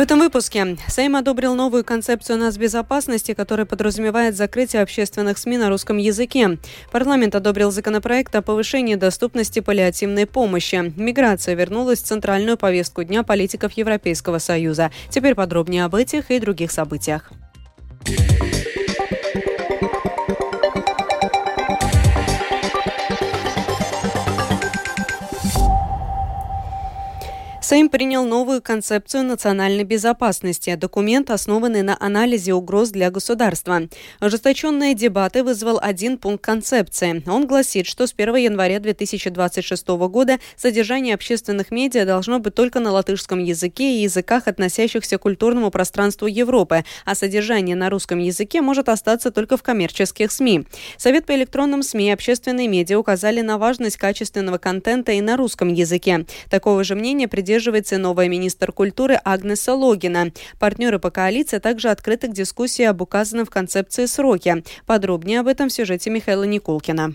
этом выпуске Сейм одобрил новую концепцию нацбезопасности, которая подразумевает закрытие общественных СМИ на русском языке. Парламент одобрил законопроект о повышении доступности паллиативной помощи. Миграция вернулась в центральную повестку дня политиков Европейского Союза. Теперь подробнее об этих и других событиях. Сейм принял новую концепцию национальной безопасности. Документ, основанный на анализе угроз для государства. Ожесточенные дебаты вызвал один пункт концепции. Он гласит, что с 1 января 2026 года содержание общественных медиа должно быть только на латышском языке и языках, относящихся к культурному пространству Европы, а содержание на русском языке может остаться только в коммерческих СМИ. Совет по электронным СМИ и общественные медиа указали на важность качественного контента и на русском языке. Такого же мнения придерживаются придерживается новая министр культуры Агнеса Логина. Партнеры по коалиции также открыты к дискуссии об указанном в концепции сроке. Подробнее об этом в сюжете Михаила Никулкина.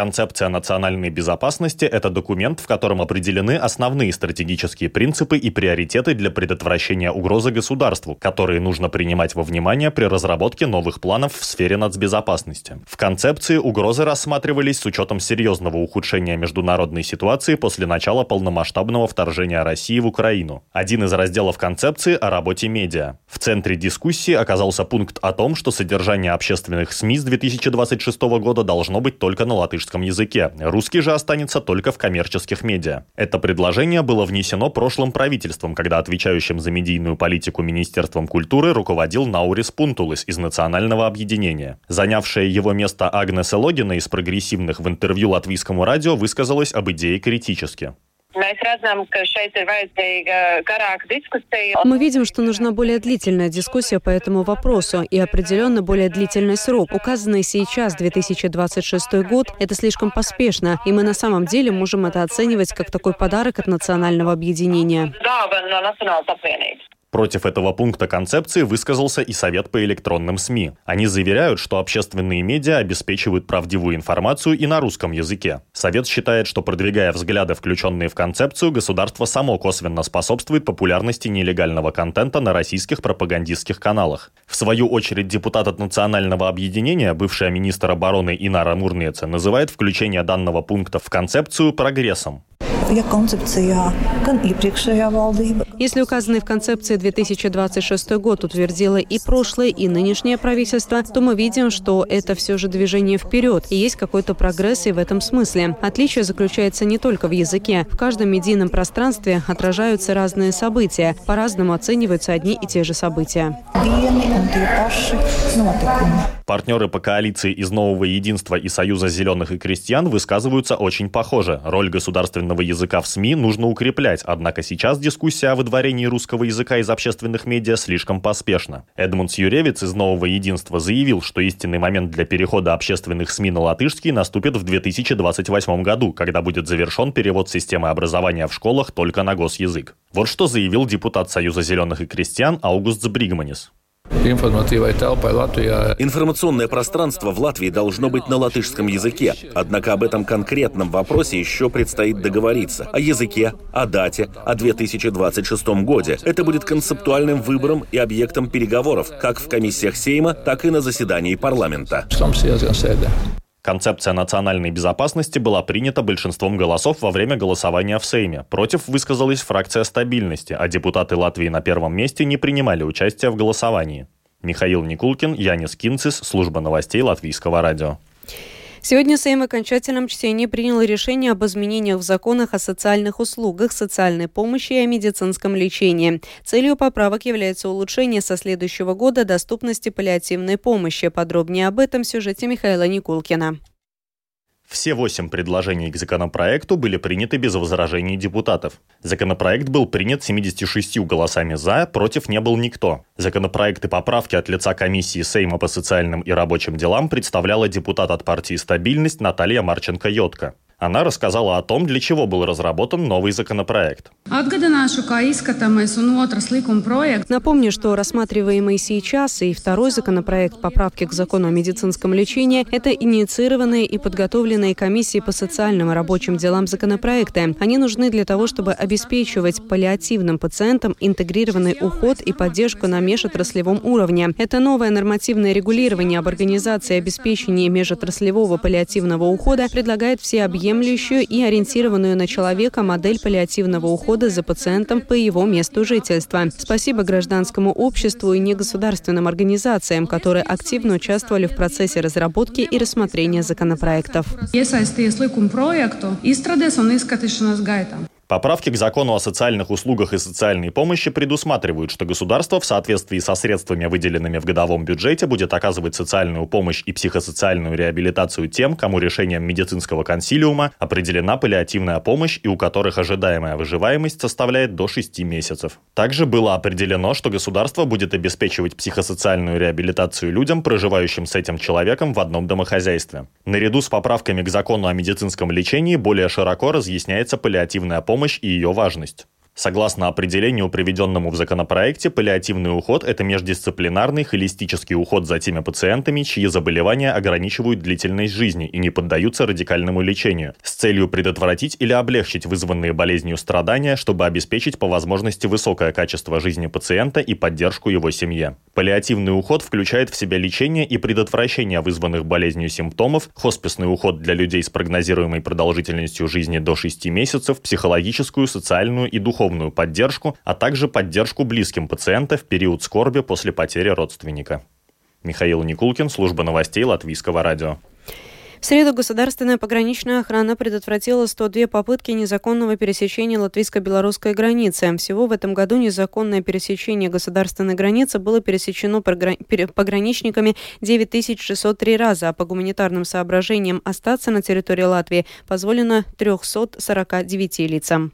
Концепция национальной безопасности – это документ, в котором определены основные стратегические принципы и приоритеты для предотвращения угрозы государству, которые нужно принимать во внимание при разработке новых планов в сфере нацбезопасности. В концепции угрозы рассматривались с учетом серьезного ухудшения международной ситуации после начала полномасштабного вторжения России в Украину. Один из разделов концепции о работе медиа. В центре дискуссии оказался пункт о том, что содержание общественных СМИ с 2026 года должно быть только на латышском латышском языке. Русский же останется только в коммерческих медиа. Это предложение было внесено прошлым правительством, когда отвечающим за медийную политику Министерством культуры руководил Наурис Пунтулыс из Национального объединения. Занявшая его место Агнеса Логина из прогрессивных в интервью латвийскому радио высказалась об идее критически. Мы видим, что нужна более длительная дискуссия по этому вопросу и определенно более длительный срок. Указанный сейчас, 2026 год, это слишком поспешно, и мы на самом деле можем это оценивать как такой подарок от национального объединения. Против этого пункта концепции высказался и Совет по электронным СМИ. Они заверяют, что общественные медиа обеспечивают правдивую информацию и на русском языке. Совет считает, что продвигая взгляды, включенные в концепцию, государство само косвенно способствует популярности нелегального контента на российских пропагандистских каналах. В свою очередь депутат от Национального объединения, бывшая министр обороны Инара Мурнеца, называет включение данного пункта в концепцию прогрессом. Если указанный в концепции 2026 год утвердило и прошлое, и нынешнее правительство, то мы видим, что это все же движение вперед, и есть какой-то прогресс и в этом смысле. Отличие заключается не только в языке. В каждом медийном пространстве отражаются разные события, по-разному оцениваются одни и те же события. Партнеры по коалиции из Нового Единства и Союза зеленых и крестьян высказываются очень похоже. Роль государственного языка в СМИ нужно укреплять, однако сейчас дискуссия о выдворении русского языка из общественных медиа слишком поспешна. Эдмунд Юревец из Нового Единства заявил, что истинный момент для перехода общественных СМИ на латышский наступит в 2028 году, когда будет завершен перевод системы образования в школах только на госязык. Вот что заявил депутат Союза зеленых и крестьян Аугуст Информационное пространство в Латвии должно быть на латышском языке. Однако об этом конкретном вопросе еще предстоит договориться. О языке, о дате, о 2026 годе. Это будет концептуальным выбором и объектом переговоров как в комиссиях Сейма, так и на заседании парламента. Концепция национальной безопасности была принята большинством голосов во время голосования в Сейме. Против высказалась фракция стабильности, а депутаты Латвии на первом месте не принимали участие в голосовании. Михаил Никулкин, Янис Кинцис, служба новостей Латвийского радио. Сегодня Сейм в окончательном чтении принял решение об изменениях в законах о социальных услугах, социальной помощи и о медицинском лечении. Целью поправок является улучшение со следующего года доступности паллиативной помощи. Подробнее об этом в сюжете Михаила Никулкина. Все восемь предложений к законопроекту были приняты без возражений депутатов. Законопроект был принят 76 голосами «за», против не был никто. Законопроект и поправки от лица комиссии Сейма по социальным и рабочим делам представляла депутат от партии «Стабильность» Наталья Марченко-Йотко. Она рассказала о том, для чего был разработан новый законопроект. Напомню, что рассматриваемый сейчас и второй законопроект поправки к закону о медицинском лечении – это инициированные и подготовленные комиссией по социальным и рабочим делам законопроекты. Они нужны для того, чтобы обеспечивать паллиативным пациентам интегрированный уход и поддержку на межотраслевом уровне. Это новое нормативное регулирование об организации и обеспечении межотраслевого паллиативного ухода предлагает всеобъемлющую и ориентированную на человека модель паллиативного ухода за пациентом по его месту жительства. Спасибо гражданскому обществу и негосударственным организациям, которые активно участвовали в процессе разработки и рассмотрения законопроектов. Поправки к закону о социальных услугах и социальной помощи предусматривают, что государство в соответствии со средствами, выделенными в годовом бюджете, будет оказывать социальную помощь и психосоциальную реабилитацию тем, кому решением медицинского консилиума определена паллиативная помощь и у которых ожидаемая выживаемость составляет до 6 месяцев. Также было определено, что государство будет обеспечивать психосоциальную реабилитацию людям, проживающим с этим человеком в одном домохозяйстве. Наряду с поправками к закону о медицинском лечении более широко разъясняется паллиативная помощь помощь и ее важность. Согласно определению, приведенному в законопроекте, паллиативный уход – это междисциплинарный холистический уход за теми пациентами, чьи заболевания ограничивают длительность жизни и не поддаются радикальному лечению, с целью предотвратить или облегчить вызванные болезнью страдания, чтобы обеспечить по возможности высокое качество жизни пациента и поддержку его семье. Паллиативный уход включает в себя лечение и предотвращение вызванных болезнью симптомов, хосписный уход для людей с прогнозируемой продолжительностью жизни до 6 месяцев, психологическую, социальную и духовную духовную поддержку, а также поддержку близким пациента в период скорби после потери родственника. Михаил Никулкин, служба новостей Латвийского радио. В среду государственная пограничная охрана предотвратила 102 попытки незаконного пересечения латвийско-белорусской границы. Всего в этом году незаконное пересечение государственной границы было пересечено пограничниками 9603 раза, а по гуманитарным соображениям остаться на территории Латвии позволено 349 лицам.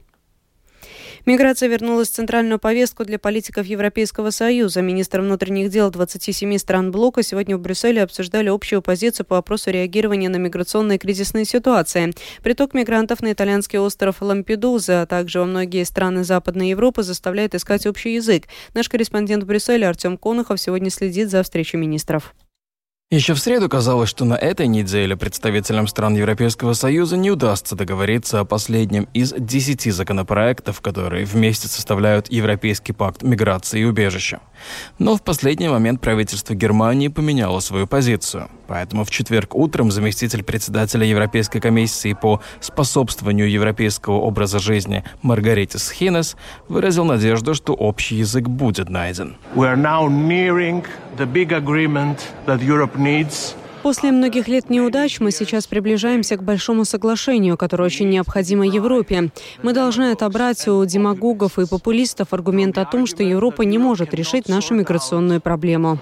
Миграция вернулась в центральную повестку для политиков Европейского Союза. Министр внутренних дел 27 стран блока сегодня в Брюсселе обсуждали общую позицию по вопросу реагирования на миграционные кризисные ситуации. Приток мигрантов на итальянский остров Лампедуза, а также во многие страны Западной Европы заставляет искать общий язык. Наш корреспондент в Брюсселе Артем Конохов сегодня следит за встречей министров. Еще в среду казалось, что на этой неделе представителям стран Европейского Союза не удастся договориться о последнем из десяти законопроектов, которые вместе составляют Европейский пакт миграции и убежища. Но в последний момент правительство Германии поменяло свою позицию. Поэтому в четверг утром заместитель председателя Европейской комиссии по способствованию европейского образа жизни Маргаритис Хинес выразил надежду, что общий язык будет найден. We are now nearing the big agreement that Europe После многих лет неудач мы сейчас приближаемся к большому соглашению, которое очень необходимо Европе. Мы должны отобрать у демагогов и популистов аргумент о том, что Европа не может решить нашу миграционную проблему.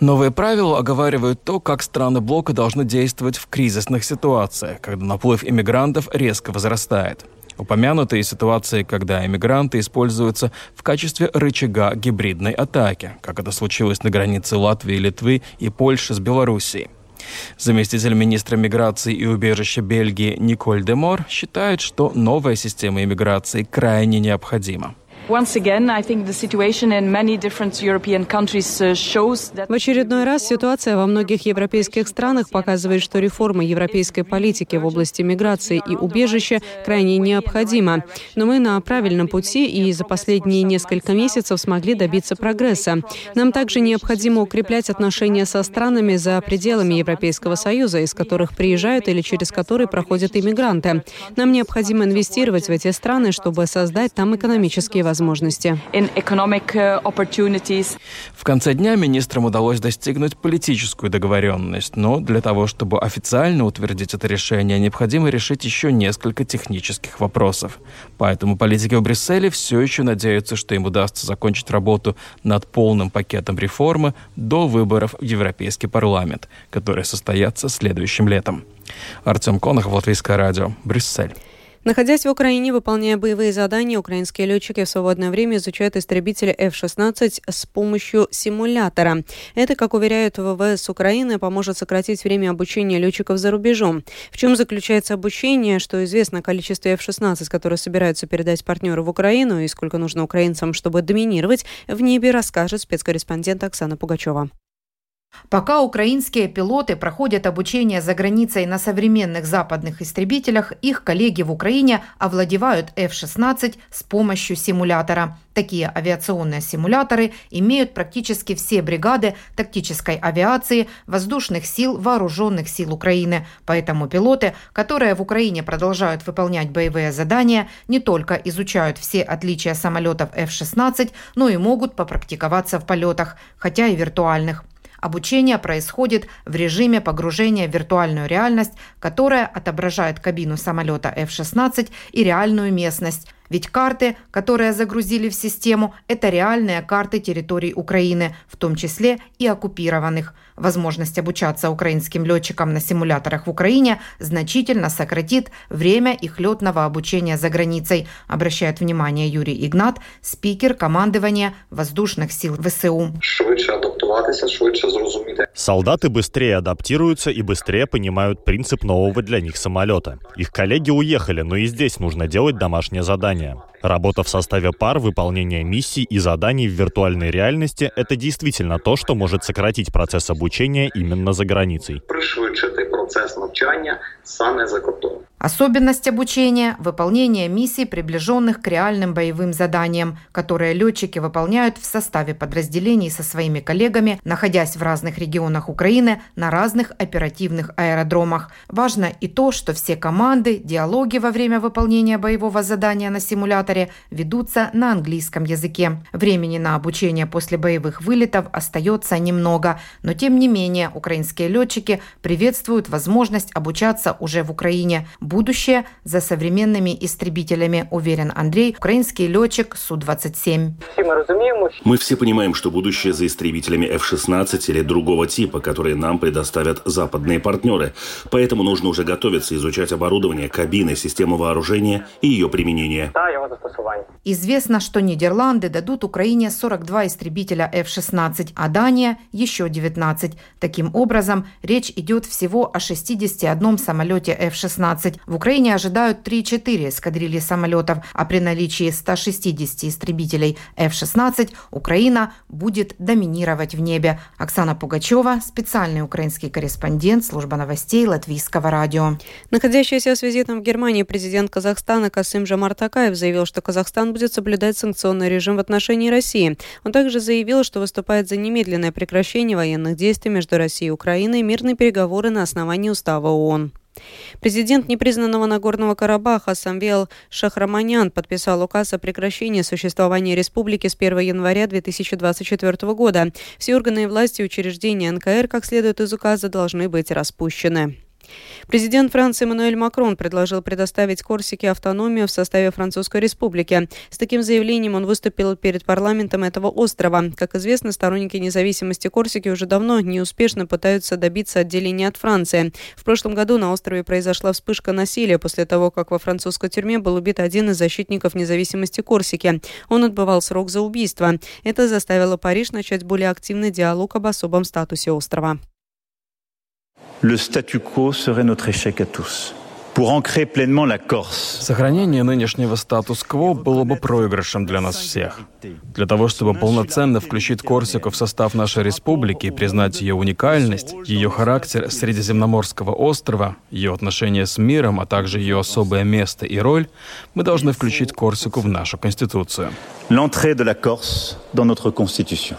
Новые правила оговаривают то, как страны блока должны действовать в кризисных ситуациях, когда наплыв иммигрантов резко возрастает. Упомянутые ситуации, когда иммигранты используются в качестве рычага гибридной атаки, как это случилось на границе Латвии, Литвы и Польши с Белоруссией. Заместитель министра миграции и убежища Бельгии Николь Демор считает, что новая система иммиграции крайне необходима. В очередной раз ситуация во многих европейских странах показывает, что реформа европейской политики в области миграции и убежища крайне необходима. Но мы на правильном пути и за последние несколько месяцев смогли добиться прогресса. Нам также необходимо укреплять отношения со странами за пределами Европейского Союза, из которых приезжают или через которые проходят иммигранты. Нам необходимо инвестировать в эти страны, чтобы создать там экономические возможности возможности. Uh, В конце дня министрам удалось достигнуть политическую договоренность, но для того, чтобы официально утвердить это решение, необходимо решить еще несколько технических вопросов. Поэтому политики в Брюсселе все еще надеются, что им удастся закончить работу над полным пакетом реформы до выборов в Европейский парламент, которые состоятся следующим летом. Артем Конохов, Латвийское радио, Брюссель. Находясь в Украине, выполняя боевые задания, украинские летчики в свободное время изучают истребители F-16 с помощью симулятора. Это, как уверяют ВВС Украины, поможет сократить время обучения летчиков за рубежом. В чем заключается обучение, что известно о количестве F-16, которые собираются передать партнеры в Украину, и сколько нужно украинцам, чтобы доминировать, в небе расскажет спецкорреспондент Оксана Пугачева. Пока украинские пилоты проходят обучение за границей на современных западных истребителях, их коллеги в Украине овладевают F-16 с помощью симулятора. Такие авиационные симуляторы имеют практически все бригады тактической авиации воздушных сил вооруженных сил Украины. Поэтому пилоты, которые в Украине продолжают выполнять боевые задания, не только изучают все отличия самолетов F-16, но и могут попрактиковаться в полетах, хотя и виртуальных. Обучение происходит в режиме погружения в виртуальную реальность, которая отображает кабину самолета F-16 и реальную местность. Ведь карты, которые загрузили в систему, это реальные карты территорий Украины, в том числе и оккупированных. Возможность обучаться украинским летчикам на симуляторах в Украине значительно сократит время их летного обучения за границей, обращает внимание Юрий Игнат, спикер командования воздушных сил ВСУ. Швидше адаптуватися, швидше зрозуміти. Солдаты быстрее адаптируются и быстрее понимают принцип нового для них самолета. Их коллеги уехали, но и здесь нужно делать домашнее задание. Работа в составе пар, выполнение миссий и заданий в виртуальной реальности – это действительно то, что может сократить процесс обучения именно за границей. Пришвидшити процес навчання саме за кордоном. Особенность обучения – выполнение миссий, приближенных к реальным боевым заданиям, которые летчики выполняют в составе подразделений со своими коллегами, находясь в разных регионах Украины на разных оперативных аэродромах. Важно и то, что все команды, диалоги во время выполнения боевого задания на симуляторе ведутся на английском языке. Времени на обучение после боевых вылетов остается немного, но тем не менее украинские летчики приветствуют возможность обучаться уже в Украине – будущее за современными истребителями, уверен Андрей, украинский летчик Су-27. Мы все понимаем, что будущее за истребителями F-16 или другого типа, которые нам предоставят западные партнеры. Поэтому нужно уже готовиться изучать оборудование, кабины, систему вооружения и ее применение. Известно, что Нидерланды дадут Украине 42 истребителя F-16, а Дания еще 19. Таким образом, речь идет всего о 61 самолете F-16. В Украине ожидают 3-4 эскадрильи самолетов, а при наличии 160 истребителей F-16 Украина будет доминировать в небе. Оксана Пугачева, специальный украинский корреспондент служба новостей Латвийского радио. Находящийся с визитом в Германии президент Казахстана Касым Жамар Такаев заявил, что Казахстан будет соблюдать санкционный режим в отношении России. Он также заявил, что выступает за немедленное прекращение военных действий между Россией и Украиной и мирные переговоры на основании устава ООН. Президент непризнанного Нагорного Карабаха Самвел Шахраманян подписал указ о прекращении существования республики с 1 января 2024 года. Все органы власти и учреждения НКР, как следует из указа, должны быть распущены. Президент Франции Эммануэль Макрон предложил предоставить Корсике автономию в составе Французской республики. С таким заявлением он выступил перед парламентом этого острова. Как известно, сторонники независимости Корсики уже давно неуспешно пытаются добиться отделения от Франции. В прошлом году на острове произошла вспышка насилия после того, как во французской тюрьме был убит один из защитников независимости Корсики. Он отбывал срок за убийство. Это заставило Париж начать более активный диалог об особом статусе острова le statu quo serait notre échec à tous. Pour ancrer pleinement la Corse. Сохранение нынешнего статус-кво было бы проигрышем для нас всех. Для того, чтобы полноценно включить Корсику в состав нашей республики и признать ее уникальность, ее характер Средиземноморского острова, ее отношения с миром, а также ее особое место и роль, мы должны включить Корсику в нашу Конституцию. L'entrée de la Corse dans notre Constitution.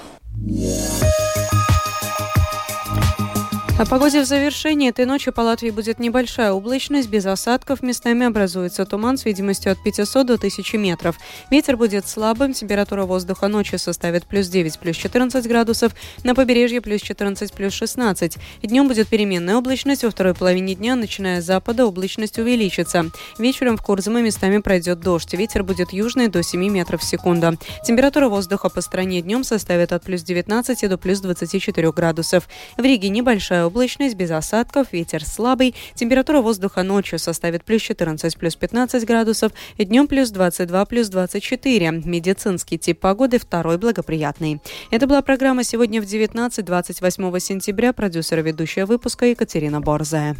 О погоде в завершении этой ночи по Латвии будет небольшая облачность, без осадков, местами образуется туман с видимостью от 500 до 1000 метров. Ветер будет слабым, температура воздуха ночью составит плюс 9, плюс 14 градусов, на побережье плюс 14, плюс 16. Днем будет переменная облачность, во второй половине дня, начиная с запада, облачность увеличится. Вечером в Курзаме местами пройдет дождь, ветер будет южный до 7 метров в секунду. Температура воздуха по стране днем составит от плюс 19 до плюс 24 градусов. В Риге небольшая облачность, без осадков, ветер слабый. Температура воздуха ночью составит плюс 14, плюс 15 градусов, днем плюс 22, плюс 24. Медицинский тип погоды второй благоприятный. Это была программа «Сегодня в 19-28 сентября». Продюсер и ведущая выпуска Екатерина Борзая.